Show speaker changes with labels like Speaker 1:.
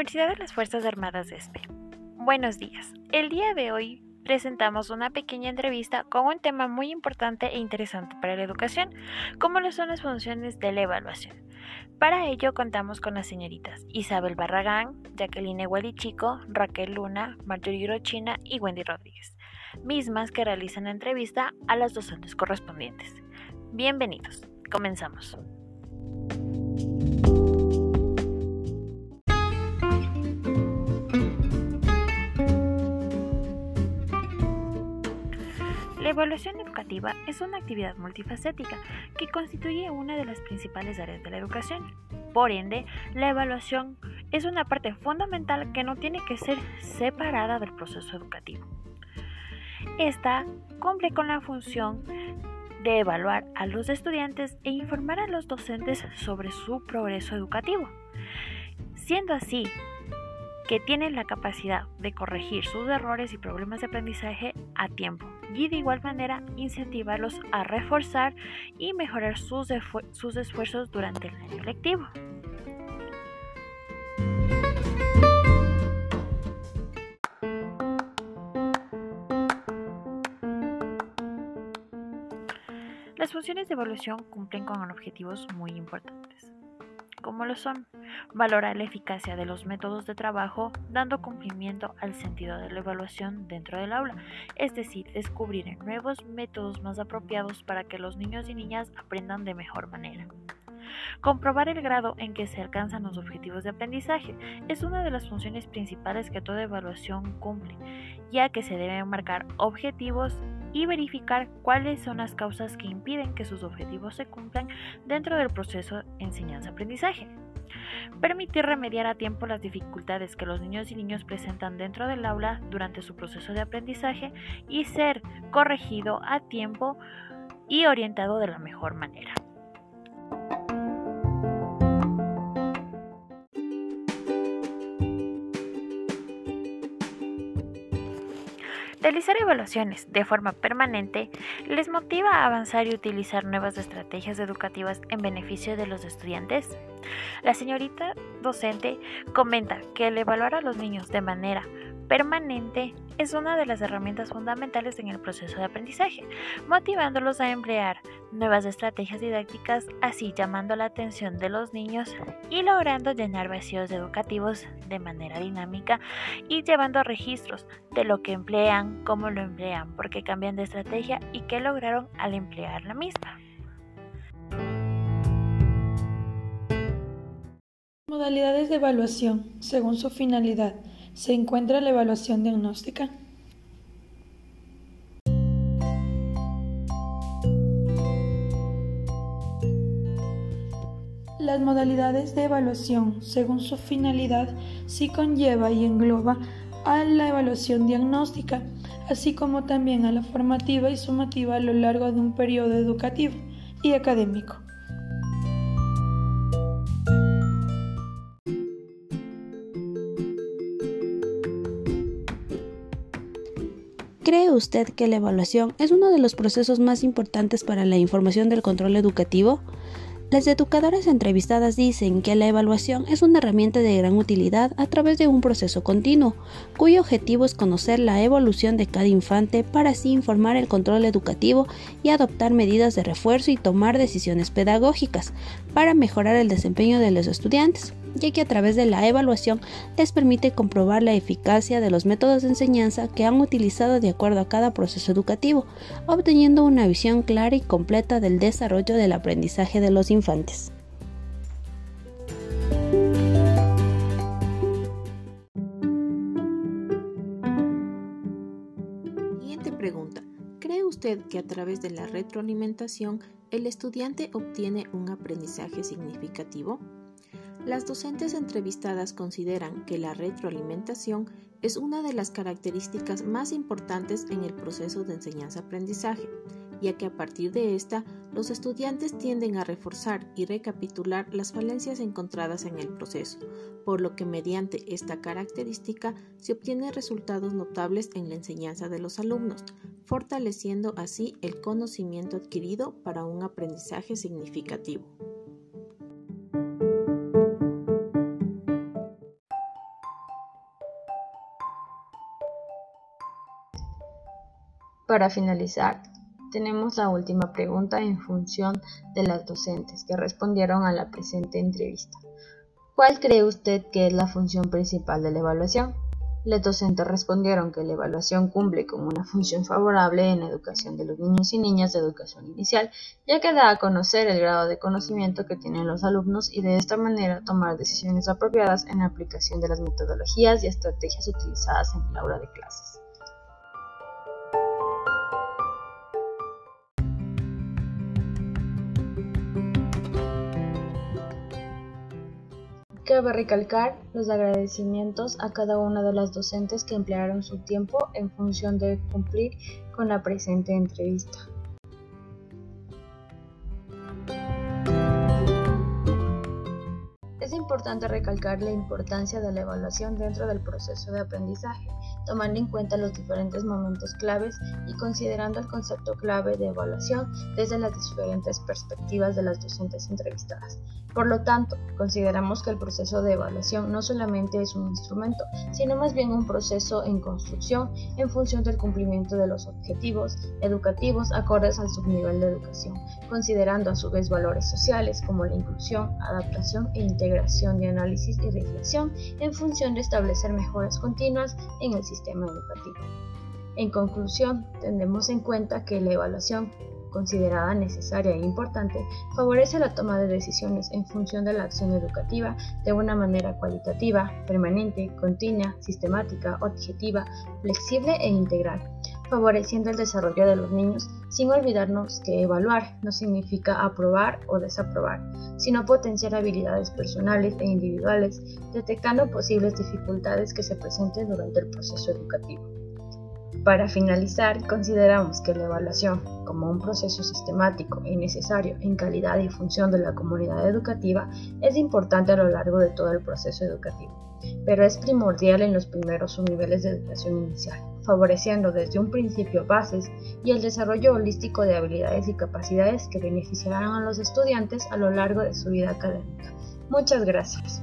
Speaker 1: Universidad de las Fuerzas Armadas de ESPE. Buenos días. El día de hoy presentamos una pequeña entrevista con un tema muy importante e interesante para la educación, como lo son las funciones de la evaluación. Para ello contamos con las señoritas Isabel Barragán, Jacqueline Chico, Raquel Luna, Marjorie Rochina y Wendy Rodríguez, mismas que realizan la entrevista a las docentes correspondientes. Bienvenidos, comenzamos. La evaluación educativa es una actividad multifacética que constituye una de las principales áreas de la educación. Por ende, la evaluación es una parte fundamental que no tiene que ser separada del proceso educativo. Esta cumple con la función de evaluar a los estudiantes e informar a los docentes sobre su progreso educativo. Siendo así, que tienen la capacidad de corregir sus errores y problemas de aprendizaje a tiempo y de igual manera incentivarlos a reforzar y mejorar sus, sus esfuerzos durante el año lectivo. Las funciones de evaluación cumplen con objetivos muy importantes como lo son. Valorar la eficacia de los métodos de trabajo dando cumplimiento al sentido de la evaluación dentro del aula, es decir, descubrir nuevos métodos más apropiados para que los niños y niñas aprendan de mejor manera. Comprobar el grado en que se alcanzan los objetivos de aprendizaje es una de las funciones principales que toda evaluación cumple, ya que se deben marcar objetivos y verificar cuáles son las causas que impiden que sus objetivos se cumplan dentro del proceso enseñanza-aprendizaje. Permitir remediar a tiempo las dificultades que los niños y niños presentan dentro del aula durante su proceso de aprendizaje y ser corregido a tiempo y orientado de la mejor manera. Realizar evaluaciones de forma permanente les motiva a avanzar y utilizar nuevas estrategias educativas en beneficio de los estudiantes. La señorita docente comenta que el evaluar a los niños de manera permanente es una de las herramientas fundamentales en el proceso de aprendizaje, motivándolos a emplear nuevas estrategias didácticas, así llamando la atención de los niños y logrando llenar vacíos educativos de manera dinámica y llevando registros de lo que emplean, cómo lo emplean, por qué cambian de estrategia y qué lograron al emplear la misma.
Speaker 2: Modalidades de evaluación, según su finalidad se encuentra la evaluación diagnóstica. Las modalidades de evaluación, según su finalidad, sí conlleva y engloba a la evaluación diagnóstica, así como también a la formativa y sumativa a lo largo de un periodo educativo y académico.
Speaker 3: ¿Cree usted que la evaluación es uno de los procesos más importantes para la información del control educativo? Las educadoras entrevistadas dicen que la evaluación es una herramienta de gran utilidad a través de un proceso continuo, cuyo objetivo es conocer la evolución de cada infante para así informar el control educativo y adoptar medidas de refuerzo y tomar decisiones pedagógicas para mejorar el desempeño de los estudiantes ya que a través de la evaluación les permite comprobar la eficacia de los métodos de enseñanza que han utilizado de acuerdo a cada proceso educativo, obteniendo una visión clara y completa del desarrollo del aprendizaje de los infantes.
Speaker 4: Siguiente pregunta. ¿Cree usted que a través de la retroalimentación el estudiante obtiene un aprendizaje significativo? Las docentes entrevistadas consideran que la retroalimentación es una de las características más importantes en el proceso de enseñanza-aprendizaje, ya que a partir de esta los estudiantes tienden a reforzar y recapitular las falencias encontradas en el proceso, por lo que mediante esta característica se obtienen resultados notables en la enseñanza de los alumnos, fortaleciendo así el conocimiento adquirido para un aprendizaje significativo.
Speaker 5: Para finalizar, tenemos la última pregunta en función de las docentes que respondieron a la presente entrevista. ¿Cuál cree usted que es la función principal de la evaluación? Los docentes respondieron que la evaluación cumple con una función favorable en la educación de los niños y niñas de educación inicial, ya que da a conocer el grado de conocimiento que tienen los alumnos y de esta manera tomar decisiones apropiadas en la aplicación de las metodologías y estrategias utilizadas en el aula de clases. Cabe recalcar los agradecimientos a cada una de las docentes que emplearon su tiempo en función de cumplir con la presente entrevista. Es importante recalcar la importancia de la evaluación dentro del proceso de aprendizaje, tomando en cuenta los diferentes momentos claves y considerando el concepto clave de evaluación desde las diferentes perspectivas de las docentes entrevistadas. Por lo tanto, consideramos que el proceso de evaluación no solamente es un instrumento, sino más bien un proceso en construcción en función del cumplimiento de los objetivos educativos acordes al subnivel de educación, considerando a su vez valores sociales como la inclusión, adaptación e integración de análisis y reflexión en función de establecer mejoras continuas en el sistema En conclusión, tenemos en cuenta que la evaluación considerada necesaria e importante, favorece la toma de decisiones en función de la acción educativa de una manera cualitativa, permanente, continua, sistemática, objetiva, flexible e integral, favoreciendo el desarrollo de los niños sin olvidarnos que evaluar no significa aprobar o desaprobar, sino potenciar habilidades personales e individuales, detectando posibles dificultades que se presenten durante el proceso educativo. Para finalizar, consideramos que la evaluación, como un proceso sistemático y necesario en calidad y función de la comunidad educativa, es importante a lo largo de todo el proceso educativo, pero es primordial en los primeros niveles de educación inicial, favoreciendo desde un principio bases y el desarrollo holístico de habilidades y capacidades que beneficiarán a los estudiantes a lo largo de su vida académica. Muchas gracias.